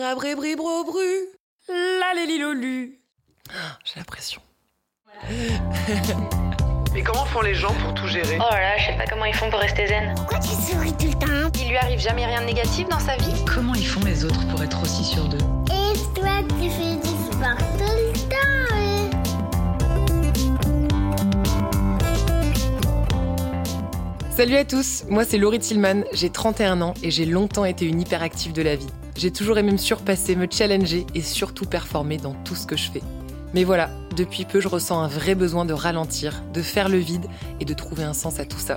Rabribribro-bru. La lélilolu. J'ai la pression. Mais comment font les gens pour tout gérer? Oh là là, je sais pas comment ils font pour rester zen. Pourquoi tu souris tout le temps? Il lui arrive jamais rien de négatif dans sa vie? Comment ils font les autres pour être aussi sûrs d'eux? Et toi, tu fais du sport tout le temps hein? Salut à tous, moi c'est Laurie Tillman, j'ai 31 ans et j'ai longtemps été une hyperactive de la vie. J'ai toujours aimé me surpasser, me challenger et surtout performer dans tout ce que je fais. Mais voilà, depuis peu je ressens un vrai besoin de ralentir, de faire le vide et de trouver un sens à tout ça.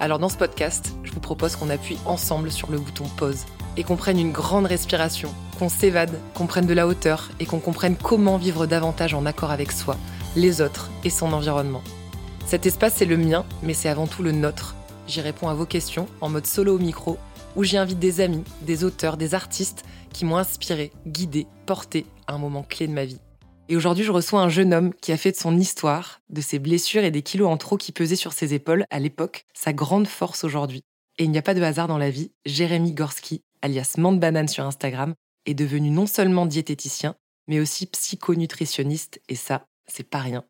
Alors dans ce podcast, je vous propose qu'on appuie ensemble sur le bouton pause et qu'on prenne une grande respiration, qu'on s'évade, qu'on prenne de la hauteur et qu'on comprenne comment vivre davantage en accord avec soi, les autres et son environnement. Cet espace c'est le mien, mais c'est avant tout le nôtre. J'y réponds à vos questions en mode solo au micro, où j'y invite des amis, des auteurs, des artistes qui m'ont inspiré, guidé, porté à un moment clé de ma vie. Et aujourd'hui, je reçois un jeune homme qui a fait de son histoire, de ses blessures et des kilos en trop qui pesaient sur ses épaules à l'époque, sa grande force aujourd'hui. Et il n'y a pas de hasard dans la vie, Jérémy Gorski, alias Mande Banane sur Instagram, est devenu non seulement diététicien, mais aussi psychonutritionniste, et ça, c'est pas rien.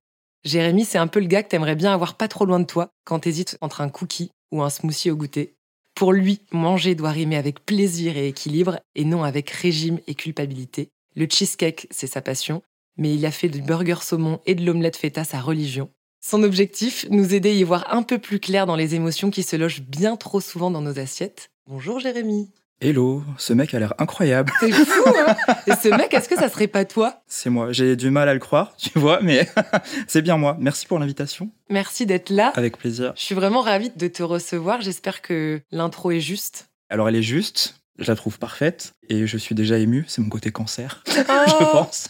Jérémy, c'est un peu le gars que t'aimerais bien avoir pas trop loin de toi quand t'hésites entre un cookie ou un smoothie au goûter. Pour lui, manger doit rimer avec plaisir et équilibre, et non avec régime et culpabilité. Le cheesecake, c'est sa passion, mais il a fait du burger saumon et de l'omelette feta sa religion. Son objectif, nous aider à y voir un peu plus clair dans les émotions qui se logent bien trop souvent dans nos assiettes. Bonjour Jérémy. Hello, ce mec a l'air incroyable. C'est fou, hein Et ce mec, est-ce que ça serait pas toi? C'est moi. J'ai du mal à le croire, tu vois, mais c'est bien moi. Merci pour l'invitation. Merci d'être là. Avec plaisir. Je suis vraiment ravie de te recevoir. J'espère que l'intro est juste. Alors, elle est juste. Je la trouve parfaite et je suis déjà ému. C'est mon côté cancer, Oh je pense.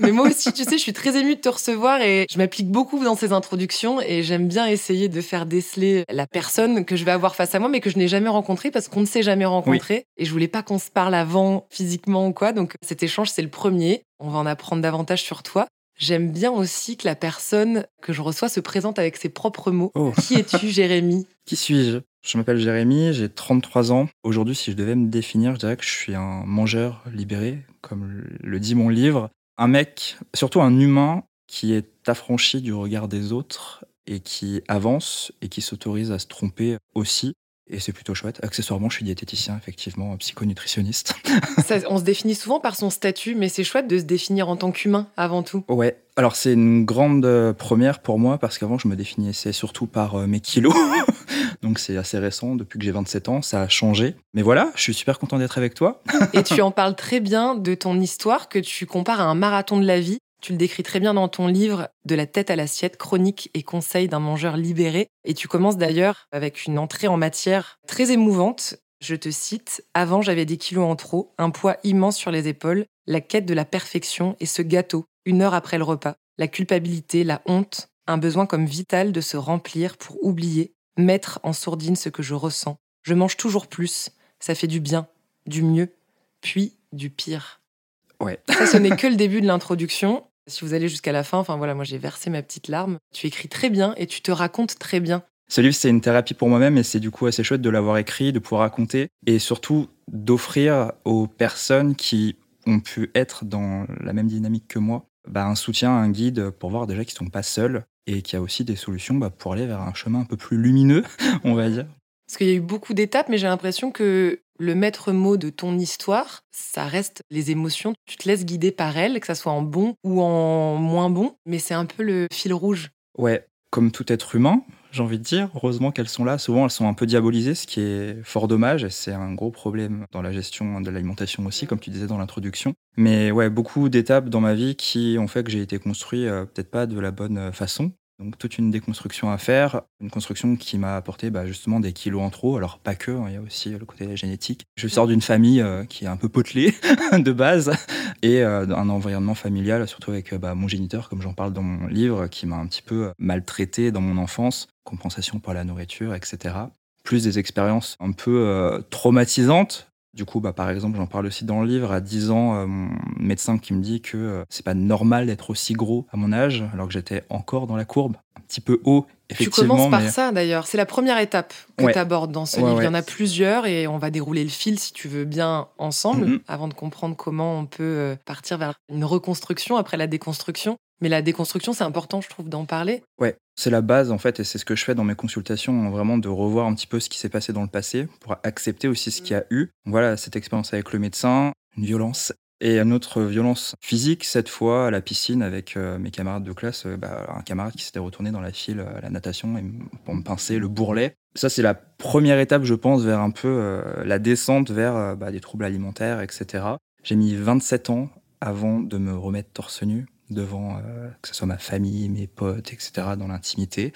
Mais moi aussi, tu sais, je suis très émue de te recevoir et je m'applique beaucoup dans ces introductions et j'aime bien essayer de faire déceler la personne que je vais avoir face à moi mais que je n'ai jamais rencontrée parce qu'on ne s'est jamais rencontré et je voulais pas qu'on se parle avant physiquement ou quoi. Donc cet échange, c'est le premier. On va en apprendre davantage sur toi. J'aime bien aussi que la personne que je reçois se présente avec ses propres mots. Oh. Qui es-tu, Jérémy? Qui suis-je? Je m'appelle Jérémy, j'ai 33 ans. Aujourd'hui, si je devais me définir, je dirais que je suis un mangeur libéré, comme le dit mon livre. Un mec, surtout un humain, qui est affranchi du regard des autres et qui avance et qui s'autorise à se tromper aussi. Et c'est plutôt chouette. Accessoirement, je suis diététicien, effectivement, psychonutritionniste. Ça, On se définit souvent par son statut, mais c'est chouette de se définir en tant qu'humain avant tout. Ouais, alors c'est une grande euh, première pour moi parce qu'avant je me définissais surtout par euh, mes kilos. Donc c'est assez récent, depuis que j'ai 27 ans, ça a changé. Mais voilà, je suis super content d'être avec toi. Et tu en parles très bien de ton histoire que tu compares à un marathon de la vie. Tu le décris très bien dans ton livre De la tête à l'assiette, chronique et conseils d'un mangeur libéré. Et tu commences d'ailleurs avec une entrée en matière très émouvante. Je te cite Avant, j'avais des kilos en trop, un poids immense sur les épaules, la quête de la perfection et ce gâteau, une heure après le repas. La culpabilité, la honte, un besoin comme vital de se remplir pour oublier, mettre en sourdine ce que je ressens. Je mange toujours plus, ça fait du bien, du mieux, puis du pire. Ouais. Ça, ce n'est que le début de l'introduction. Si vous allez jusqu'à la fin, enfin voilà, moi j'ai versé ma petite larme. Tu écris très bien et tu te racontes très bien. Ce livre, c'est une thérapie pour moi-même et c'est du coup assez chouette de l'avoir écrit, de pouvoir raconter et surtout d'offrir aux personnes qui ont pu être dans la même dynamique que moi bah, un soutien, un guide pour voir déjà qu'ils sont pas seuls et qu'il y a aussi des solutions bah, pour aller vers un chemin un peu plus lumineux, on va dire. Parce qu'il y a eu beaucoup d'étapes, mais j'ai l'impression que le maître mot de ton histoire, ça reste les émotions. Tu te laisses guider par elles, que ça soit en bon ou en moins bon, mais c'est un peu le fil rouge. Ouais, comme tout être humain, j'ai envie de dire. Heureusement qu'elles sont là. Souvent, elles sont un peu diabolisées, ce qui est fort dommage. Et c'est un gros problème dans la gestion de l'alimentation aussi, comme tu disais dans l'introduction. Mais ouais, beaucoup d'étapes dans ma vie qui ont fait que j'ai été construit euh, peut-être pas de la bonne façon. Donc toute une déconstruction à faire, une construction qui m'a apporté bah, justement des kilos en trop. Alors pas que, hein, il y a aussi le côté génétique. Je sors d'une famille euh, qui est un peu potelée de base et euh, un environnement familial, surtout avec euh, bah, mon géniteur, comme j'en parle dans mon livre, qui m'a un petit peu maltraité dans mon enfance, compensation pour la nourriture, etc. Plus des expériences un peu euh, traumatisantes. Du coup, bah, par exemple, j'en parle aussi dans le livre. À 10 ans, euh, mon médecin qui me dit que euh, c'est pas normal d'être aussi gros à mon âge, alors que j'étais encore dans la courbe, un petit peu haut, Tu effectivement. commences par mais- ça d'ailleurs. C'est la première étape que Ouais. tu abordes dans ce Ouais, livre. Il y en a plusieurs et on va dérouler le fil si tu veux bien ensemble Mhm. avant de comprendre comment on peut euh, partir vers une reconstruction après la déconstruction. Mais la déconstruction, c'est important, je trouve, d'en parler. Ouais, c'est la base en fait, et c'est ce que je fais dans mes consultations, hein, vraiment de revoir un petit peu ce qui s'est passé dans le passé pour accepter aussi ce qu'il y a eu. Voilà, cette expérience avec le médecin, une violence. Et une autre violence physique, cette fois à la piscine avec euh, mes camarades de classe, euh, bah, un camarade qui s'était retourné dans la file à la natation et pour me pincer le bourrelet. Ça, c'est la première étape, je pense, vers un peu euh, la descente vers euh, bah, des troubles alimentaires, etc. J'ai mis 27 ans avant de me remettre torse nu devant euh, que ce soit ma famille, mes potes, etc., dans l'intimité.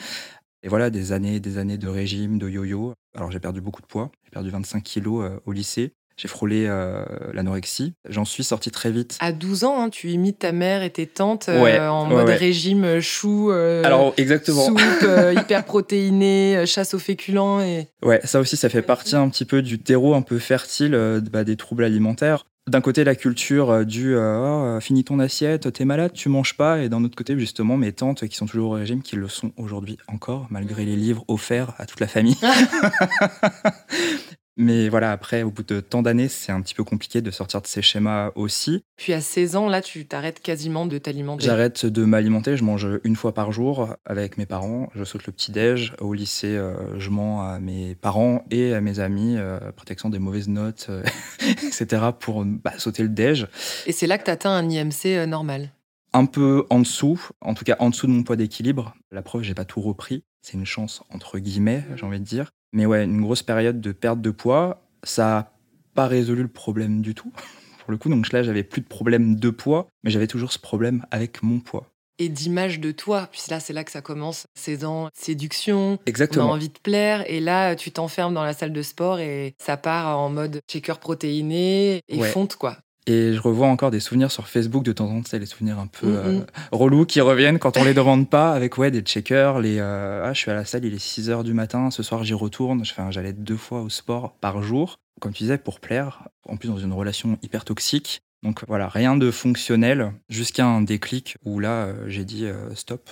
Et voilà, des années, des années de régime, de yo-yo. Alors j'ai perdu beaucoup de poids, j'ai perdu 25 kilos euh, au lycée. J'ai frôlé euh, l'anorexie. J'en suis sorti très vite. À 12 ans, hein, tu imites ta mère et tes tantes euh, Ouais, en ouais, mode ouais. régime chou, euh, Alors exactement. soupe, hyper protéiné, euh, chasse aux féculents. Et... Ouais, ça aussi, ça fait partie un petit peu du terreau un peu fertile bah, des troubles alimentaires. D'un côté, la culture euh, du euh, Oh, euh, finis ton assiette, t'es malade, tu manges pas. Et d'un autre côté, justement, mes tantes qui sont toujours au régime, qui le sont aujourd'hui encore, malgré les livres offerts à toute la famille. Mais voilà, après, au bout de tant d'années, c'est un petit peu compliqué de sortir de ces schémas aussi. Puis à 16 ans, là, tu t'arrêtes quasiment de t'alimenter. J'arrête de m'alimenter, je mange une fois par jour avec mes parents, je saute le petit-déj. Au lycée, euh, je mens à mes parents et à mes amis, euh, protection des mauvaises notes, euh, etc., pour bah, sauter le déj. Et c'est là que tu atteins un IMC euh, normal. Un peu en dessous, en tout cas en dessous de mon poids d'équilibre. La preuve, j'ai pas tout repris. C'est une chance, entre guillemets, j'ai envie de dire. Mais ouais, une grosse période de perte de poids, ça n'a pas résolu le problème du tout. Pour le coup, donc là, j'avais plus de problème de poids, mais j'avais toujours ce problème avec mon poids. Et d'image de toi, puis là, c'est là que ça commence. C'est dans séduction, on a Exactement. envie de plaire, et là, tu t'enfermes dans la salle de sport et ça part en mode shaker protéiné et Ouais. fonte, quoi. Et je revois encore des souvenirs sur Facebook de temps en temps, sais, les souvenirs un peu euh, relous qui reviennent quand on les demande pas, avec ouais, des checkers, les euh, ah, je suis à la salle, il est 6 heures du matin, ce soir j'y retourne, Enfin, j'allais deux fois au sport par jour, comme tu disais, pour plaire, en plus dans une relation hyper toxique. Donc voilà, rien de fonctionnel, jusqu'à un déclic où là, euh, j'ai dit stop.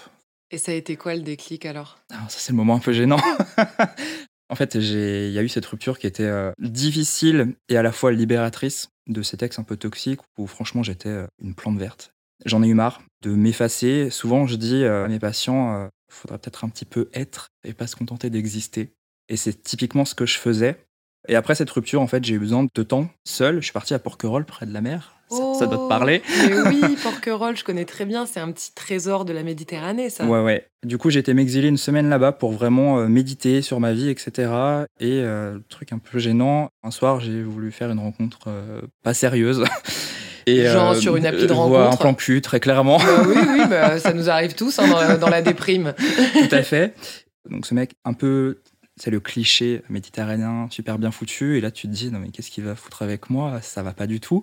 Et ça a été quoi le déclic alors? Ah, ça, c'est le moment un peu gênant. en fait, il y a eu cette rupture qui était difficile et à la fois libératrice de ces textes un peu toxiques où franchement j'étais euh, une plante verte. J'en ai eu marre de m'effacer. Souvent, je dis euh, à mes patients, il faudrait peut-être un petit peu être et pas se contenter d'exister. Et c'est typiquement ce que je faisais. Et après cette rupture, en fait, j'ai eu besoin de temps seul. Je suis parti à Porquerolles, près de la mer. Ça, ça doit te Oh, parler. Mais oui, Porquerolles, je connais très bien. C'est un petit trésor de la Méditerranée, ça. Ouais, ouais. Du coup, j'ai été m'exiler une semaine là-bas pour vraiment euh, méditer sur ma vie, etc. Et euh, le truc un peu gênant, un soir, j'ai voulu faire une rencontre euh, pas sérieuse. Et, Genre sur une appli de euh, rencontre. Un plan cul, très clairement. Bah oui, oui, bah, ça nous arrive tous hein, dans, la, dans la déprime. Tout à fait. Donc ce mec, un peu, c'est le cliché méditerranéen, super bien foutu. Et là, tu te dis, non mais qu'est-ce qu'il va foutre avec moi? Ça va pas du tout.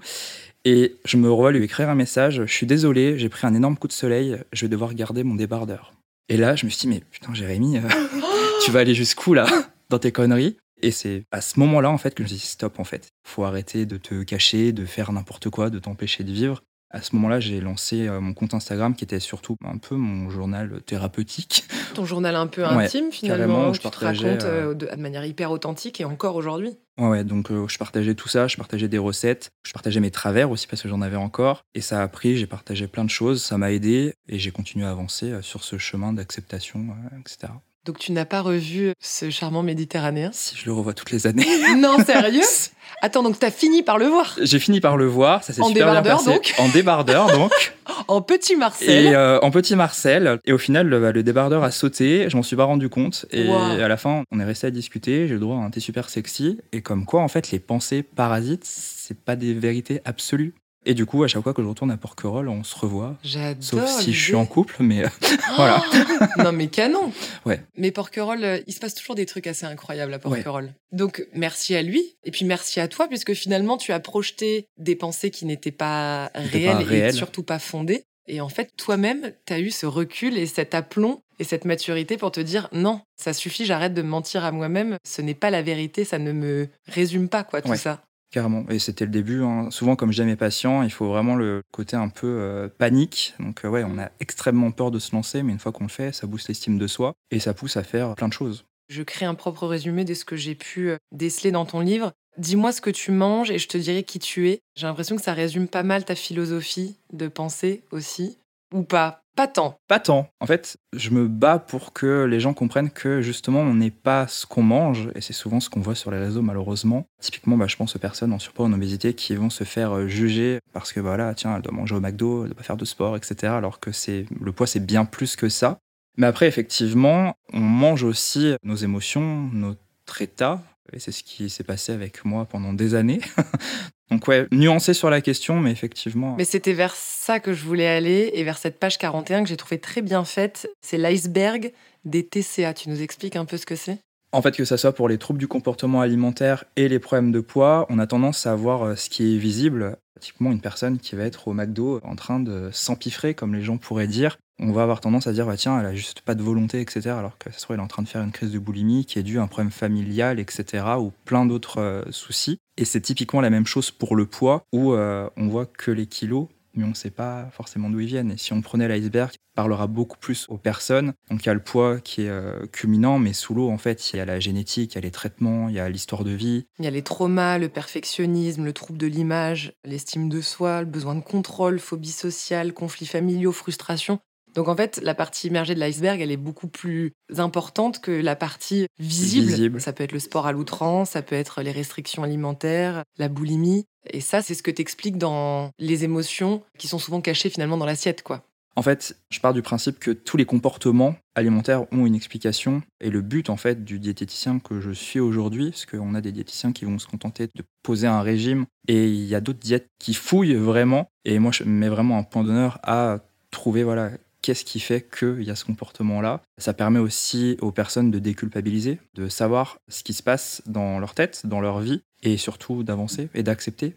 Et je me revois lui écrire un message. Je suis désolé, j'ai pris un énorme coup de soleil. Je vais devoir garder mon débardeur. Et là, je me suis dit, mais putain, Jérémy, euh, tu vas aller jusqu'où là? Dans tes conneries? Et c'est à ce moment-là, en fait, que je me suis dit, stop, en fait. Faut arrêter de te cacher, de faire n'importe quoi, de t'empêcher de vivre. À ce moment-là, j'ai lancé euh, mon compte Instagram qui était surtout un peu mon journal thérapeutique. Ton journal un peu Ouais, intime, finalement, où je tu te racontes euh, euh, de, de manière hyper authentique et encore aujourd'hui. Ouais, ouais, donc euh, je partageais tout ça, je partageais des recettes, je partageais mes travers aussi parce que j'en avais encore. Et ça a pris, j'ai partagé plein de choses, ça m'a aidé et j'ai continué à avancer sur ce chemin d'acceptation, etc. Donc tu n'as pas revu ce charmant méditerranéen? Si je le revois toutes les années. Non, sérieux? Attends, donc t'as fini par le voir? J'ai fini par le voir, ça s'est super bien passé. donc? En débardeur donc. En petit Marcel et euh, en petit Marcel. Et au final, le, bah, le débardeur a sauté, je m'en suis pas rendu compte. Et Wow. à la fin, on est resté à discuter, j'ai le droit à un thé super sexy. Et comme quoi, en fait, les pensées parasites, c'est pas des vérités absolues. Et du coup, à chaque fois que je retourne à Porquerolles, on se revoit. J'adore Sauf si je suis en couple, mais euh, voilà. non mais canon Ouais. Mais Porquerolles, euh, il se passe toujours des trucs assez incroyables à Porquerolles. Donc merci à lui, et puis merci à toi, puisque finalement tu as projeté des pensées qui n'étaient pas réelles pas et surtout pas fondées. Et en fait, toi-même, tu as eu ce recul et cet aplomb et cette maturité pour te dire non, ça suffit, j'arrête de me mentir à moi-même, ce n'est pas la vérité, ça ne me résume pas quoi tout Ouais. ça. Carrément. Et c'était le début. hein. Souvent, comme je dis à mes patients, il faut vraiment le côté un peu euh, panique. Donc, euh, ouais, on a extrêmement peur de se lancer, mais une fois qu'on le fait, ça booste l'estime de soi et ça pousse à faire plein de choses. Je crée un propre résumé de ce que j'ai pu euh, déceler dans ton livre. Dis-moi ce que tu manges et je te dirai qui tu es. J'ai l'impression que ça résume pas mal ta philosophie de pensée aussi. Ou pas? Pas tant. Pas tant. En fait, je me bats pour que les gens comprennent que justement, on n'est pas ce qu'on mange, et c'est souvent ce qu'on voit sur les réseaux malheureusement. Typiquement, bah, je pense aux personnes en surpoids en obésité qui vont se faire euh, juger parce que voilà, tiens, elle doit manger au McDo, elle doit pas faire de sport, etc. Alors que c'est le poids, c'est bien plus que ça. Mais après, effectivement, on mange aussi nos émotions, notre état. Et c'est ce qui s'est passé avec moi pendant des années. Donc ouais, nuancé sur la question, mais effectivement. Mais c'était vers ça que je voulais aller et vers cette page 41 que j'ai trouvé très bien faite. C'est l'iceberg des TCA. Tu nous expliques un peu ce que c'est? En fait, que ça soit pour les troubles du comportement alimentaire et les problèmes de poids, on a tendance à voir euh, ce qui est visible. Typiquement, une personne qui va être au McDo en train de s'empiffrer, comme les gens pourraient dire, on va avoir tendance à dire, bah, tiens, elle a juste pas de volonté, etc. Alors que ça se trouve, elle est en train de faire une crise de boulimie qui est due à un problème familial, etc. ou plein d'autres euh, soucis. Et c'est typiquement la même chose pour le poids, où euh, on voit que les kilos, mais on ne sait pas forcément d'où ils viennent. Et si on prenait l'iceberg, il parlera beaucoup plus aux personnes. Donc il y a le poids qui est euh, culminant, mais sous l'eau, en fait, il y a la génétique, il y a les traitements, il y a l'histoire de vie. Il y a les traumas, le perfectionnisme, le trouble de l'image, l'estime de soi, le besoin de contrôle, phobie sociale, conflits familiaux, frustration. Donc en fait, la partie immergée de l'iceberg, elle est beaucoup plus importante que la partie visible. Visible. Ça peut être le sport à l'outrance, ça peut être les restrictions alimentaires, la boulimie. Et ça, c'est ce que t'expliques dans les émotions qui sont souvent cachées finalement dans l'assiette, quoi. En fait, je pars du principe que tous les comportements alimentaires ont une explication. Et le but, en fait, du diététicien que je suis aujourd'hui, parce qu'on a des diététiciens qui vont se contenter de poser un régime, et il y a d'autres diètes qui fouillent vraiment. Et moi, je mets vraiment un point d'honneur à trouver, voilà, qu'est-ce qui fait qu'il y a ce comportement-là. Ça permet aussi aux personnes de déculpabiliser, de savoir ce qui se passe dans leur tête, dans leur vie, et surtout d'avancer et d'accepter.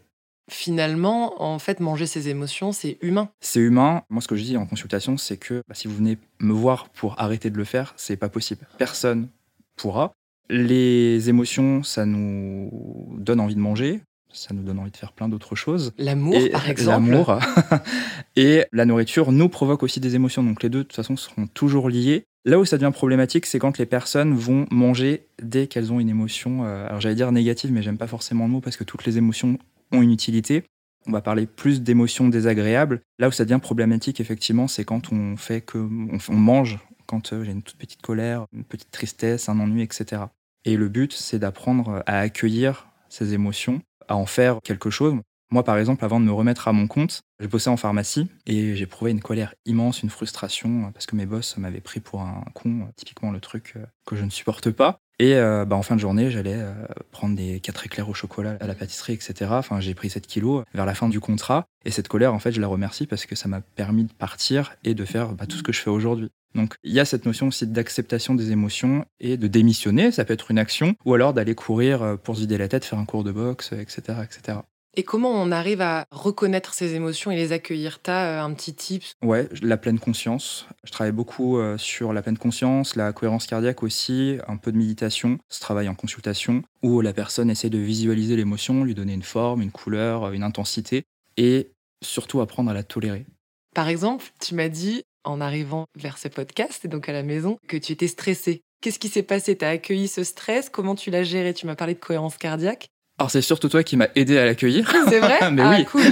Finalement, en fait, manger ses émotions, c'est humain. C'est humain. Moi, ce que je dis en consultation, c'est que bah, si vous venez me voir pour arrêter de le faire, c'est pas possible. Personne pourra. Les émotions, ça nous donne envie de manger. Ça nous donne envie de faire plein d'autres choses. L'amour, par exemple. L'amour. et la nourriture nous provoque aussi des émotions. Donc les deux, de toute façon, seront toujours liés. Là où ça devient problématique, c'est quand les personnes vont manger dès qu'elles ont une émotion, euh, alors j'allais dire négative, mais j'aime pas forcément le mot parce que toutes les émotions ont une utilité. On va parler plus d'émotions désagréables. Là où ça devient problématique, effectivement, c'est quand on fait que on, on mange, quand euh, j'ai une toute petite colère, une petite tristesse, un ennui, etc. Et le but, c'est d'apprendre à accueillir ces émotions, à en faire quelque chose. Moi, par exemple, avant de me remettre à mon compte, j'ai bossé en pharmacie et j'éprouvais une colère immense, une frustration, parce que mes boss m'avaient pris pour un con, typiquement le truc euh, que je ne supporte pas. Et euh, bah, en fin de journée, j'allais euh, prendre des 4 éclairs au chocolat à la pâtisserie, etc. Enfin, j'ai pris 7 kilos vers la fin du contrat. Et cette colère, en fait, je la remercie parce que ça m'a permis de partir et de faire bah, tout ce que je fais aujourd'hui. Donc, il y a cette notion aussi d'acceptation des émotions et de démissionner, ça peut être une action, ou alors d'aller courir euh, pour se vider la tête, faire un cours de boxe, etc., etc. Et comment on arrive à reconnaître ses émotions et les accueillir? T'as euh, un petit tips? Ouais, la pleine conscience. Je travaille beaucoup euh, sur la pleine conscience, la cohérence cardiaque aussi, un peu de méditation, ce travail en consultation, où la personne essaie de visualiser l'émotion, lui donner une forme, une couleur, une intensité, et surtout apprendre à la tolérer. Par exemple, tu m'as dit, en arrivant vers ce podcast et donc à la maison, que tu étais stressé. Qu'est-ce qui s'est passé? T'as accueilli ce stress? Comment tu l'as géré? Tu m'as parlé de cohérence cardiaque. Alors c'est surtout toi qui m'as aidé à l'accueillir. C'est vrai Mais ah, oui. cool.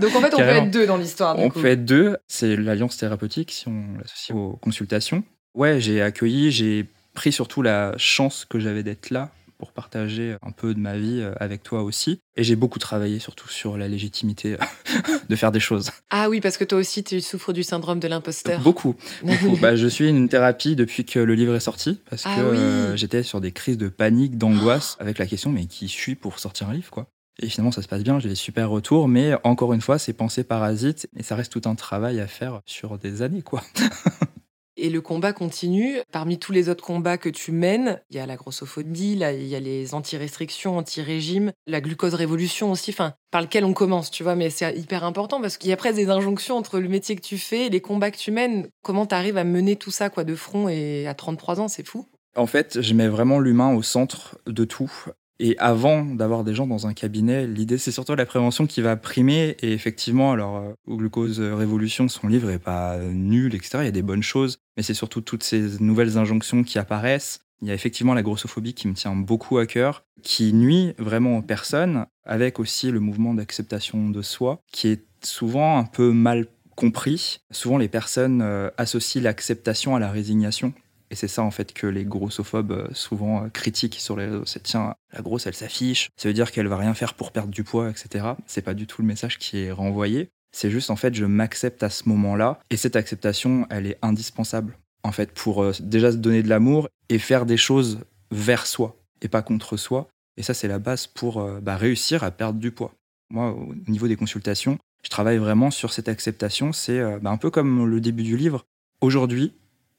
Donc en fait, on peut être deux dans l'histoire. On coup. peut être deux, c'est l'alliance thérapeutique si on l'associe aux consultations. Ouais, j'ai accueilli, j'ai pris surtout la chance que j'avais d'être là pour partager un peu de ma vie euh, avec toi aussi. Et j'ai beaucoup travaillé surtout sur la légitimité de faire des choses. Ah oui, parce que toi aussi, tu souffres du syndrome de l'imposteur. Beaucoup. beaucoup. Bah, je suis une thérapie depuis que le livre est sorti parce Ah que oui. euh, j'étais sur des crises de panique, d'angoisse avec la question mais qui suis pour sortir un livre quoi. Et finalement ça se passe bien, j'ai des super retours, mais encore une fois c'est pensée parasite et ça reste tout un travail à faire sur des années quoi. Et le combat continue. Parmi tous les autres combats que tu mènes, il y a la grossophobie, il y a les anti-restrictions, anti-régime, la glucose révolution aussi, enfin, par lequel on commence, tu vois, mais c'est hyper important parce qu'il y a presque des injonctions entre le métier que tu fais et les combats que tu mènes. Comment tu arrives à mener tout ça, quoi, de front et à 33 ans, c'est fou. En fait, je mets vraiment l'humain au centre de tout. Et avant d'avoir des gens dans un cabinet, l'idée c'est surtout la prévention qui va primer. Et effectivement, alors euh, Glucose Révolution, son livre est pas nul, etc. Il y a des bonnes choses, mais c'est surtout toutes ces nouvelles injonctions qui apparaissent. Il y a effectivement la grossophobie qui me tient beaucoup à cœur, qui nuit vraiment aux personnes, avec aussi le mouvement d'acceptation de soi, qui est souvent un peu mal compris. Souvent, les personnes euh, associent l'acceptation à la résignation. Et c'est ça en fait que les grossophobes euh, souvent euh, critiquent sur les réseaux. C'est tiens, la grosse elle s'affiche, ça veut dire qu'elle va rien faire pour perdre du poids, etc. C'est pas du tout le message qui est renvoyé. C'est juste en fait je m'accepte à ce moment-là et cette acceptation elle est indispensable en fait pour euh, déjà se donner de l'amour et faire des choses vers soi et pas contre soi. Et ça c'est la base pour bah, réussir à perdre du poids. Moi au niveau des consultations, je travaille vraiment sur cette acceptation. C'est bah, un peu comme le début du livre. Aujourd'hui,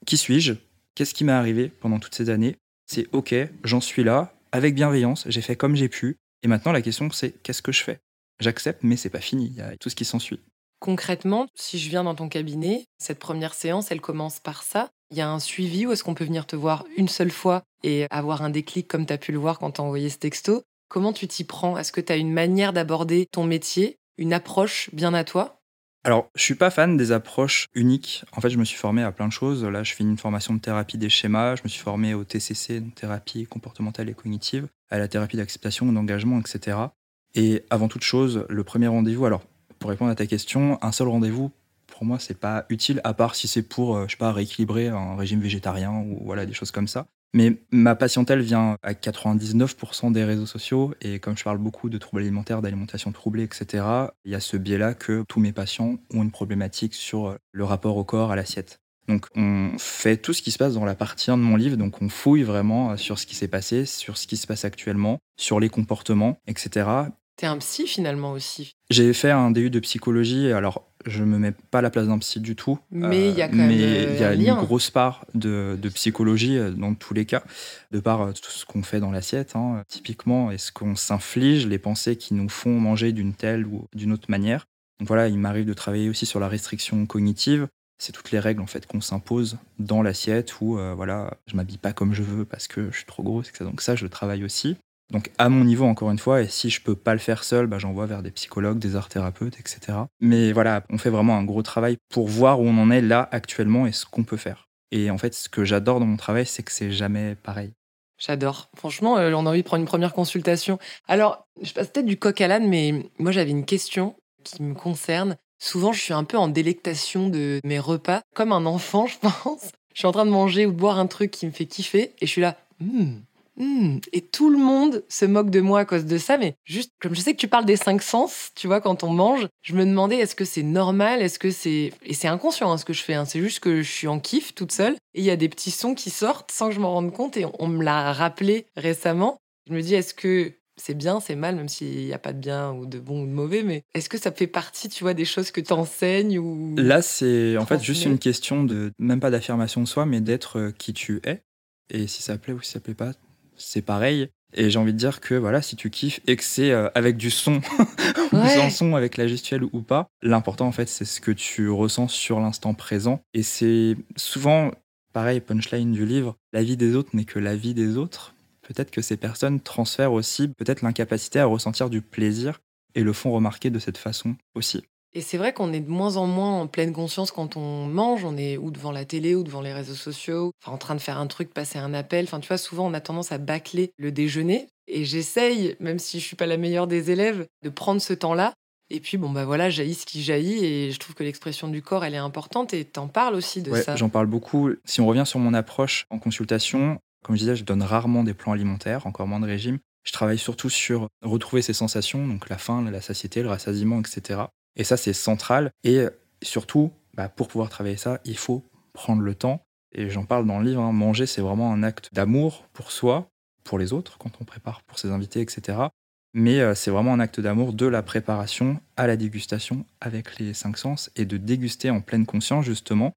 qui suis-je? Qu'est-ce qui m'est arrivé pendant toutes ces années? C'est OK, j'en suis là, avec bienveillance, j'ai fait comme j'ai pu. Et maintenant, la question, c'est qu'est-ce que je fais? J'accepte, mais c'est pas fini. Il y a tout ce qui s'ensuit. Concrètement, si je viens dans ton cabinet, cette première séance, elle commence par ça. Il y a un suivi ou est-ce qu'on peut venir te voir une seule fois et avoir un déclic comme tu as pu le voir quand tu as envoyé ce texto? Comment tu t'y prends? Est-ce que tu as une manière d'aborder ton métier, une approche bien à toi? Alors, je suis pas fan des approches uniques. En fait, je me suis formé à plein de choses. Là, je fais une formation de thérapie des schémas. Je me suis formé au TCC, thérapie comportementale et cognitive, à la thérapie d'acceptation, d'engagement, etc. Et avant toute chose, le premier rendez-vous. Alors, pour répondre à ta question, un seul rendez-vous, pour moi, c'est pas utile, à part si c'est pour, euh, je sais pas, rééquilibrer un régime végétarien ou voilà des choses comme ça. Mais ma patientèle vient à 99% des réseaux sociaux et comme je parle beaucoup de troubles alimentaires, d'alimentation troublée, etc., il y a ce biais-là que tous mes patients ont une problématique sur le rapport au corps, à l'assiette. Donc on fait tout ce qui se passe dans la partie 1 de mon livre, donc on fouille vraiment sur ce qui s'est passé, sur ce qui se passe actuellement, sur les comportements, etc. T'es un psy finalement aussi. J'ai fait un DU de psychologie, alors je me mets pas à la place d'un psy du tout. Mais il y a quand même euh, il y a une grosse part de, psychologie euh, dans tous les cas, de par euh, tout ce qu'on fait dans l'assiette, hein, typiquement, et ce qu'on s'inflige, les pensées qui nous font manger d'une telle ou d'une autre manière? Donc voilà, il m'arrive de travailler aussi sur la restriction cognitive. C'est toutes les règles en fait qu'on s'impose dans l'assiette où voilà, je m'habille pas comme je veux parce que je suis trop grosse, etc. Donc ça, je le travaille aussi. Donc à mon niveau, encore une fois, et si je peux pas le faire seul, bah, j'envoie vers des psychologues, des art thérapeutes, etc. Mais voilà, on fait vraiment un gros travail pour voir où on en est là actuellement et ce qu'on peut faire. Et en fait, ce que j'adore dans mon travail, c'est que c'est jamais pareil. J'adore. Franchement, euh, on a envie de prendre une première consultation. Alors, je passe peut-être du coq à l'âne, mais moi j'avais une question qui me concerne. Souvent, je suis un peu en délectation de mes repas, comme un enfant, je pense. Je suis en train de manger ou de boire un truc qui me fait kiffer, et je suis là, hmm, Hmm. Et tout le monde se moque de moi à cause de ça, mais juste comme je sais que tu parles des cinq sens, tu vois, quand on mange, je me demandais est-ce que c'est normal, est-ce que c'est et c'est inconscient hein, ce que je fais, hein. c'est juste que je suis en kiff toute seule et il y a des petits sons qui sortent sans que je m'en rende compte et on me l'a rappelé récemment. Je me dis est-ce que c'est bien, c'est mal, même s'il n'y a pas de bien ou de bon ou de mauvais, mais est-ce que ça fait partie, tu vois, des choses que tu enseignes ou... Là, c'est en fait juste une question de, même pas d'affirmation de soi, mais d'être euh, qui tu es. Et si ça plaît ou si ça plaît pas, c'est pareil. Et j'ai envie de dire que voilà, si tu kiffes et que c'est euh, avec du son ou sans son, avec la gestuelle ou pas, l'important en fait c'est ce que tu ressens sur l'instant présent. Et c'est souvent pareil, punchline du livre, la vie des autres n'est que la vie des autres. Peut-être que ces personnes transfèrent aussi peut-être l'incapacité à ressentir du plaisir et le font remarquer de cette façon aussi. Et c'est vrai qu'on est de moins en moins en pleine conscience quand on mange. On est ou devant la télé ou devant les réseaux sociaux, enfin, en train de faire un truc, passer un appel. Enfin, tu vois, souvent on a tendance à bâcler le déjeuner. Et j'essaye, même si je suis pas la meilleure des élèves, de prendre ce temps-là. Et puis, bon, bah voilà, jaillit ce qui jaillit. Et je trouve que l'expression du corps, elle est importante. Et t'en parles aussi de ça. J'en parle beaucoup. Si on revient sur mon approche en consultation, comme je disais, je donne rarement des plans alimentaires, encore moins de régime. Je travaille surtout sur retrouver ses sensations, donc la faim, la satiété, le rassasiement, etc. Et ça, c'est central. Et surtout, bah, pour pouvoir travailler ça, il faut prendre le temps. Et j'en parle dans le livre, hein, manger, c'est vraiment un acte d'amour pour soi, pour les autres, quand on prépare pour ses invités, etc. Mais euh, c'est vraiment un acte d'amour de la préparation à la dégustation avec les cinq sens et de déguster en pleine conscience, justement.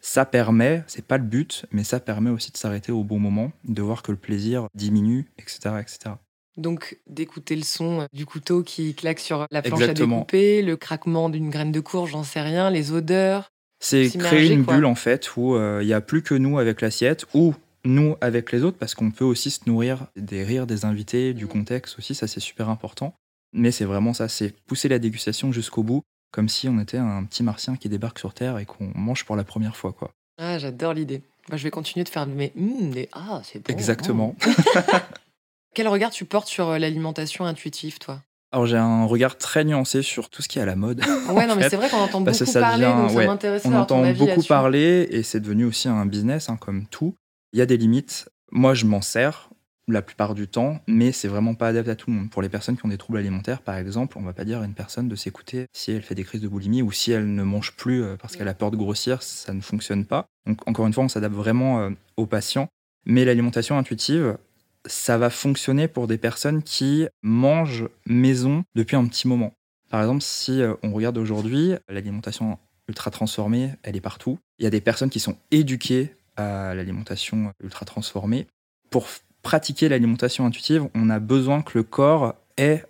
Ça permet, c'est pas le but, mais ça permet aussi de s'arrêter au bon moment, de voir que le plaisir diminue, etc. etc. Donc d'écouter le son du couteau qui claque sur la planche à découper, le craquement d'une graine de courge, j'en sais rien, les odeurs. C'est créer une bulle en fait où euh, il n'y a plus que nous avec l'assiette ou nous avec les autres, parce qu'on peut aussi se nourrir des rires des invités, du contexte aussi, ça c'est super important. Mais c'est vraiment ça, c'est pousser la dégustation jusqu'au bout, comme si on était un petit martien qui débarque sur Terre et qu'on mange pour la première fois. quoi. Ah, j'adore l'idée. Moi, je vais continuer de faire mes hum, des ah, c'est bon. Exactement. Quel regard tu portes sur euh, l'alimentation intuitive, toi? Alors j'ai un regard très nuancé sur tout ce qui est à la mode. Ouais, non, mais c'est vrai qu'on entend beaucoup ça parler, devient- donc ça ouais, On entend beaucoup parler et c'est devenu aussi un business, hein, comme tout. Il y a des limites. Moi, je m'en sers la plupart du temps, mais c'est vraiment pas adapté à tout le monde. Pour les personnes qui ont des troubles alimentaires, par exemple, on va pas dire à une personne de s'écouter si elle fait des crises de boulimie ou si elle ne mange plus euh, parce qu'elle a peur de grossir, ça ne fonctionne pas. Donc, encore une fois, on s'adapte vraiment euh, aux patients. Mais l'alimentation intuitive, ça va fonctionner pour des personnes qui mangent maison depuis un petit moment. Par exemple, si euh, on regarde aujourd'hui, l'alimentation ultra transformée, elle est partout. Il y a des personnes qui sont éduquées à l'alimentation ultra transformée. Pour pratiquer l'alimentation intuitive, on a besoin que le corps ait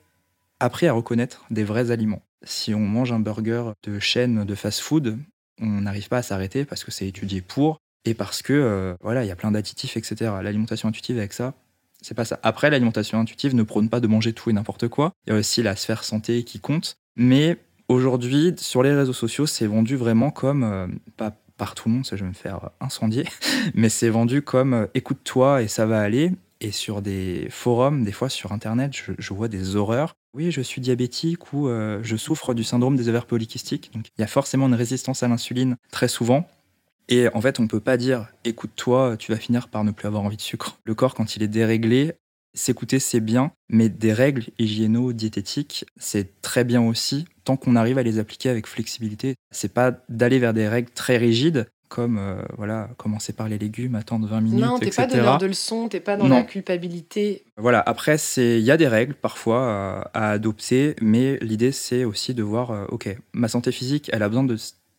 appris à reconnaître des vrais aliments. Si on mange un burger de chaîne de fast-food, on n'arrive pas à s'arrêter parce que c'est étudié pour et parce que euh, voilà, il y a plein d'additifs, etc. L'alimentation intuitive avec ça, c'est pas ça. Après, l'alimentation intuitive ne prône pas de manger tout et n'importe quoi. Il y a aussi la sphère santé qui compte. Mais aujourd'hui, sur les réseaux sociaux, c'est vendu vraiment comme, euh, pas par tout le monde, ça je vais me faire incendier, mais c'est vendu comme euh, écoute-toi et ça va aller. Et sur des forums, des fois sur Internet, je, vois des horreurs. Oui, je suis diabétique ou euh, je souffre du syndrome des ovaires polykystiques. Donc il y a forcément une résistance à l'insuline très souvent. Et en fait, on ne peut pas dire écoute-toi, tu vas finir par ne plus avoir envie de sucre. Le corps, quand il est déréglé, s'écouter, c'est bien, mais des règles hygiéno-diététiques, c'est très bien aussi, tant qu'on arrive à les appliquer avec flexibilité. C'est pas d'aller vers des règles très rigides, comme euh, voilà, commencer par les légumes, attendre 20 minutes, Non, t'es pas donneur de leçons, t'es pas dans Non. la culpabilité. Voilà, après, c'est il y a des règles parfois à adopter, mais l'idée, c'est aussi de voir, euh, ok, ma santé physique, elle a besoin de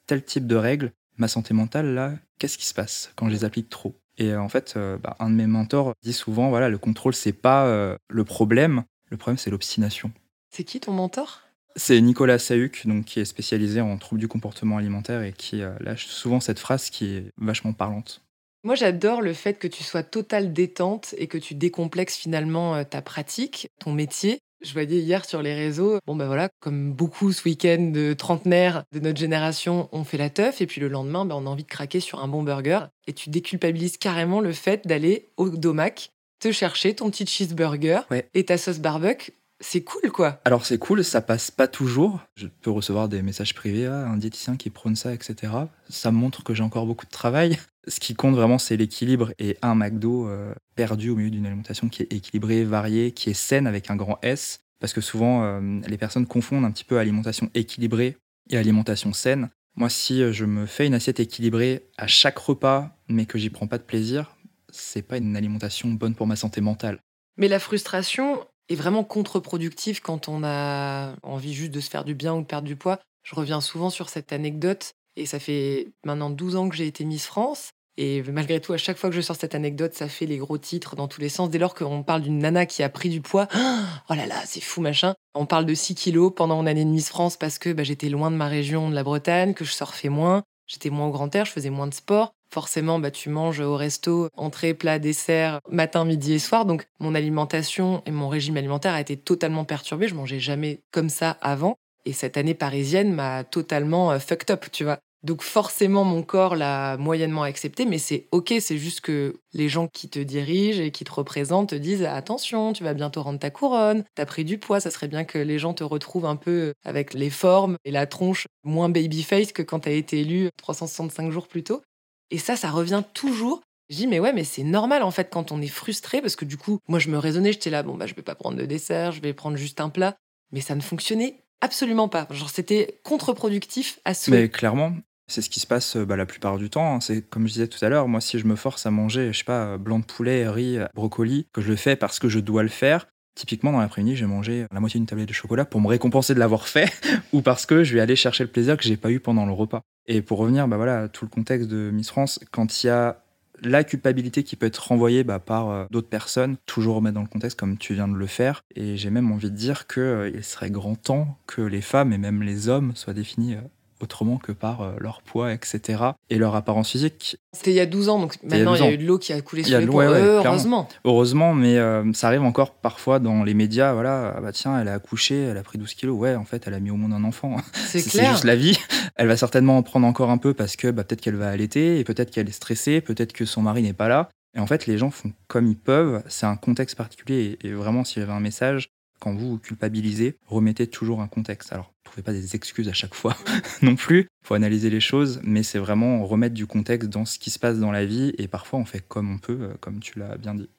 tel type de règles. Ma santé mentale, là, qu'est-ce qui se passe quand je les applique trop? Et euh, en fait, euh, bah, un de mes mentors dit souvent, voilà, le contrôle, c'est pas euh, le problème, le problème, c'est l'obstination. C'est qui ton mentor? C'est Nicolas Sahuc, donc, qui est spécialisé en troubles du comportement alimentaire et qui lâche souvent cette phrase qui est vachement parlante. Moi, j'adore le fait que tu sois totale détente et que tu décomplexes finalement ta pratique, ton métier. Je voyais hier sur les réseaux, bon ben voilà, comme beaucoup ce week-end de trentenaires de notre génération, on fait la teuf et puis le lendemain, ben, on a envie de craquer sur un bon burger et tu déculpabilises carrément le fait d'aller au domac, te chercher ton petit cheeseburger Ouais. et ta sauce barbecue. C'est cool quoi. Alors c'est cool, ça passe pas toujours. Je peux recevoir des messages privés, ah, un diététicien qui prône ça, etc. Ça montre que j'ai encore beaucoup de travail. Ce qui compte vraiment, c'est l'équilibre et un McDo euh, perdu au milieu d'une alimentation qui est équilibrée, variée, qui est saine avec un grand S. Parce que souvent, euh, les personnes confondent un petit peu alimentation équilibrée et alimentation saine. Moi, si euh, je me fais une assiette équilibrée à chaque repas, mais que j'y prends pas de plaisir, c'est pas une alimentation bonne pour ma santé mentale. Mais la frustration est vraiment contre-productive quand on a envie juste de se faire du bien ou de perdre du poids. Je reviens souvent sur cette anecdote et ça fait maintenant 12 ans que j'ai été Miss France. Et malgré tout, à chaque fois que je sors cette anecdote, ça fait les gros titres dans tous les sens. Dès lors qu'on parle d'une nana qui a pris du poids, oh là là, c'est fou machin. On parle de 6 kilos pendant mon année de Miss France parce que bah, j'étais loin de ma région de la Bretagne, que je surfais moins, j'étais moins au grand air, je faisais moins de sport. Forcément, bah, tu manges au resto, entrée, plat, dessert, matin, midi et soir. Donc, mon alimentation et mon régime alimentaire a été totalement perturbé. Je mangeais jamais comme ça avant. Et cette année parisienne m'a totalement euh, fucked up, tu vois. Donc forcément, mon corps l'a moyennement accepté, mais c'est ok, c'est juste que les gens qui te dirigent et qui te représentent te disent attention, tu vas bientôt rendre ta couronne, t'as pris du poids, ça serait bien que les gens te retrouvent un peu avec les formes et la tronche moins babyface que quand t'as été élu 365 jours plus tôt. Et ça, ça revient toujours. Je dis, mais ouais, mais c'est normal en fait quand on est frustré, parce que du coup, moi je me raisonnais, j'étais là, bon bah je vais pas prendre de dessert, je vais prendre juste un plat. Mais ça ne fonctionnait absolument pas. Genre c'était contre-productif à souhait. Mais clairement, c'est ce qui se passe euh, bah, la plupart du temps. hein. C'est comme je disais tout à l'heure, moi si je me force à manger, je sais pas, euh, blanc de poulet, riz, euh, brocoli, que je le fais parce que je dois le faire, typiquement dans l'après-midi, je vais manger la moitié d'une tablette de chocolat pour me récompenser de l'avoir fait, ou parce que je vais aller chercher le plaisir que j'ai pas eu pendant le repas. Et pour revenir, bah voilà, tout le contexte de Miss France, quand il y a la culpabilité qui peut être renvoyée bah, par euh, d'autres personnes, toujours remettre dans le contexte comme tu viens de le faire. Et j'ai même envie de dire qu'il serait grand temps que les femmes et même les hommes soient définis euh, autrement que par euh, leur poids, etc. et leur apparence physique. C'était il y a 12 ans, donc il y a maintenant il y, 12 a ans. eu de l'eau qui a coulé y a les ponts. ouais, ouais, Euh, heureusement. Heureusement, mais euh, ça arrive encore parfois dans les médias. Voilà, ah bah tiens, elle a accouché, elle a pris 12 kilos. Ouais, en fait, elle a mis au monde un enfant. C'est C'est clair. juste la vie. Elle va certainement en prendre encore un peu parce que bah, peut-être qu'elle va allaiter et peut-être qu'elle est stressée, peut-être que son mari n'est pas là. Et en fait, les gens font comme ils peuvent. C'est un contexte particulier. Et, et vraiment, s'il y avait un message, quand vous vous culpabilisez, remettez toujours un contexte. Alors, ne trouvez pas des excuses à chaque fois non plus. Il faut analyser les choses, mais c'est vraiment remettre du contexte dans ce qui se passe dans la vie. Et parfois, on fait comme on peut, euh, comme tu l'as bien dit.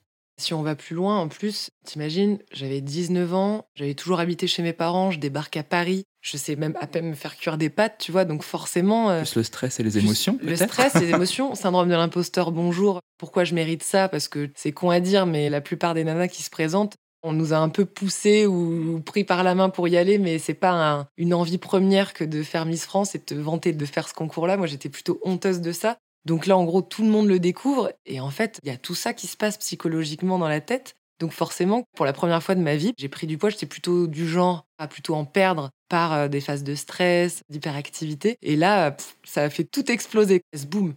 Si on va plus loin, en plus, t'imagines, j'avais 19 ans, j'avais toujours habité chez mes parents, je débarque à Paris, je sais même à peine me faire cuire des pâtes, tu vois, donc forcément. euh, Plus le stress et les émotions, Le stress, les émotions, syndrome de l'imposteur, bonjour. Pourquoi je mérite ça? Parce que c'est con à dire, mais la plupart des nanas qui se présentent, on nous a un peu poussé ou, pris par la main pour y aller, mais c'est pas un- une envie première que de faire Miss France et de te vanter de faire ce concours-là. Moi, j'étais plutôt honteuse de ça. Donc là, en gros, tout le monde le découvre. Et en fait, il y a tout ça qui se passe psychologiquement dans la tête. Donc forcément, pour la première fois de ma vie, j'ai pris du poids. J'étais plutôt du genre à plutôt en perdre par euh, des phases de stress, d'hyperactivité. Et là, ça a fait tout exploser. Boum.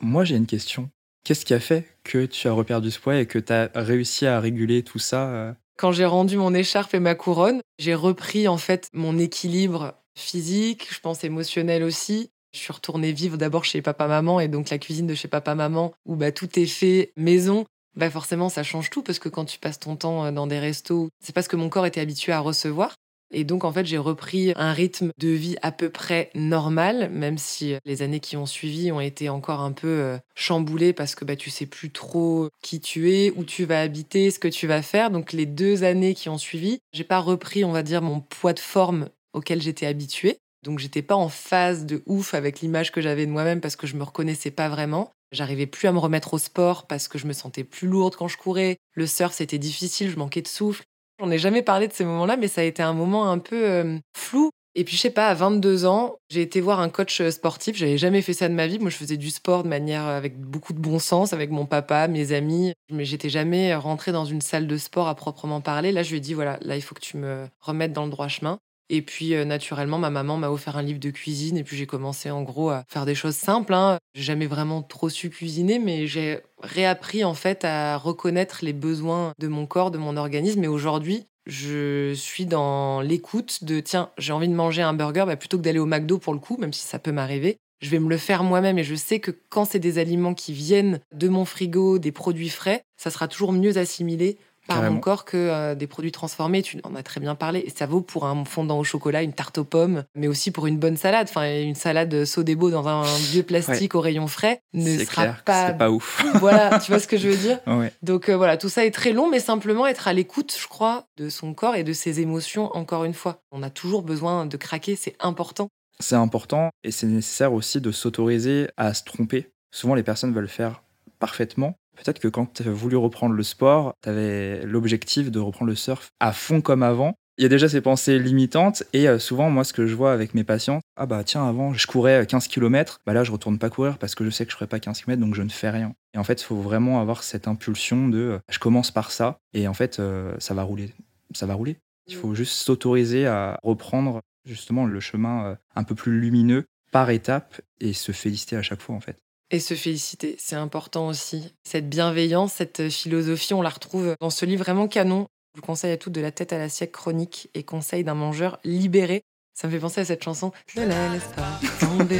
Moi, j'ai une question. Qu'est-ce qui a fait que tu as reperdu ce poids et que tu as réussi à réguler tout ça euh Quand j'ai rendu mon écharpe et ma couronne, j'ai repris en fait mon équilibre physique, je pense émotionnel aussi. Je suis retournée vivre d'abord chez papa-maman et donc la cuisine de chez papa-maman où bah, tout est fait maison. Bah forcément, ça change tout parce que quand tu passes ton temps euh, dans des restos, c'est parce que mon corps était habitué à recevoir. Et donc, en fait, j'ai repris un rythme de vie à peu près normal, même si les années qui ont suivi ont été encore un peu euh, chamboulées parce que bah, tu sais plus trop qui tu es, où tu vas habiter, ce que tu vas faire. Donc, les deux années qui ont suivi, j'ai pas repris, on va dire, mon poids de forme auquel j'étais habituée. Donc, j'étais pas en phase de ouf avec l'image que j'avais de moi-même parce que je me reconnaissais pas vraiment. J'arrivais plus à me remettre au sport parce que je me sentais plus lourde quand je courais. Le surf, c'était difficile, je manquais de souffle. J'en ai jamais parlé de ces moments-là, mais ça a été un moment un peu flou. Et puis, je sais pas, à 22 ans, j'ai été voir un coach sportif. J'avais jamais fait ça de ma vie. Moi, je faisais du sport de manière avec beaucoup de bon sens, avec mon papa, mes amis. Mais j'étais jamais rentrée dans une salle de sport à proprement parler. Là, je lui ai dit, voilà, là, il faut que tu me remettes dans le droit chemin. Et puis, naturellement, ma maman m'a offert un livre de cuisine. Et puis, j'ai commencé, en gros, à faire des choses simples. Hein. J'ai jamais vraiment trop su cuisiner, mais j'ai réappris, en fait, à reconnaître les besoins de mon corps, de mon organisme. Et aujourd'hui, je suis dans l'écoute de, tiens, j'ai envie de manger un burger, bah, plutôt que d'aller au McDo pour le coup, même si ça peut m'arriver. Je vais me le faire moi-même et je sais que quand c'est des aliments qui viennent de mon frigo, des produits frais, ça sera toujours mieux assimilé par Carrément. mon corps que euh, des produits transformés. Tu en as très bien parlé. Et ça vaut pour un fondant au chocolat, une tarte aux pommes, mais aussi pour une bonne salade. Enfin, une salade Sodebo dans un vieux plastique au rayon frais ne sera clair pas... c'est pas ouf. Voilà, tu vois ce que je veux dire? Ouais. donc euh, voilà, tout ça est très long, mais simplement être à l'écoute, je crois, de son corps et de ses émotions, encore une fois. On a toujours besoin de craquer, c'est important. C'est important et c'est nécessaire aussi de s'autoriser à se tromper. Souvent, les personnes veulent faire parfaitement. Peut-être que quand tu as voulu reprendre le sport, tu avais l'objectif de reprendre le surf à fond comme avant. Il y a déjà ces pensées limitantes et euh, souvent, moi, ce que je vois avec mes patients, ah bah tiens, avant, je courais 15 km, bah là, je retourne pas courir parce que je sais que je ferai pas 15 km, donc je ne fais rien. Et en fait, il faut vraiment avoir cette impulsion de euh, je commence par ça et en fait, euh, ça va rouler. Ça va rouler. Il faut juste s'autoriser à reprendre justement le chemin un peu plus lumineux par étapes et se féliciter à chaque fois en fait. Et se féliciter, c'est important aussi. Cette bienveillance, cette philosophie, on la retrouve dans ce livre vraiment canon. Je vous conseille à toutes de la tête à l'assiette chronique et conseil d'un mangeur libéré. Ça me fait penser à cette chanson. Ne la laisse pas tomber.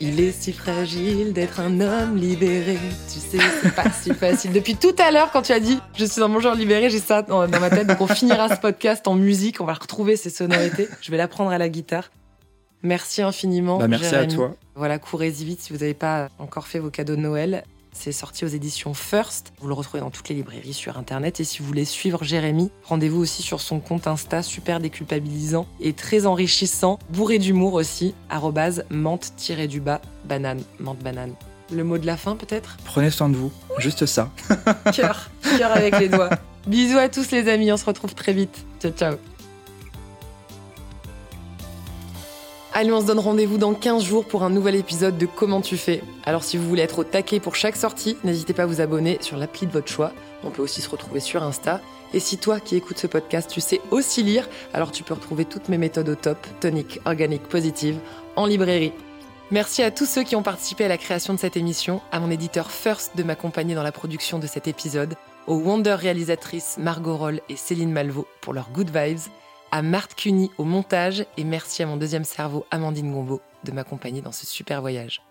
Il est si fragile d'être un homme libéré. Tu sais, c'est pas si facile. Depuis tout à l'heure, quand tu as dit je suis un mangeur libéré, j'ai ça dans, ma tête. Donc on finira ce podcast en musique. On va retrouver ces sonorités. Je vais l'apprendre à la guitare. Merci infiniment. Bah, merci Jérémy. à toi. Voilà, courez-y vite si vous n'avez pas encore fait vos cadeaux de Noël. C'est sorti aux éditions First. Vous le retrouvez dans toutes les librairies sur Internet. Et si vous voulez suivre Jérémy, rendez-vous aussi sur son compte Insta, super déculpabilisant et très enrichissant, bourré d'humour aussi, arrobase menthe-du-bas, banane, menthe banane. Le mot de la fin peut-être? Prenez soin de vous, juste ça. Cœur, cœur avec les doigts. Bisous à tous les amis, on se retrouve très vite. Ciao, ciao. Allez, on se donne rendez-vous dans 15 jours pour un nouvel épisode de Comment tu fais. Alors si vous voulez être au taquet pour chaque sortie, n'hésitez pas à vous abonner sur l'appli de votre choix On peut aussi se retrouver sur Insta. Et si toi qui écoutes ce podcast, tu sais aussi lire, alors tu peux retrouver toutes mes méthodes au top, tonique, organique, positive, en librairie. Merci à tous ceux qui ont participé à la création de cette émission, à mon éditeur First de m'accompagner dans la production de cet épisode, aux Wonder réalisatrices Margot Roll et Céline Malvaux pour leurs good vibes, à Marthe Cuny au montage et merci à mon deuxième cerveau Amandine Gombeau de m'accompagner dans ce super voyage.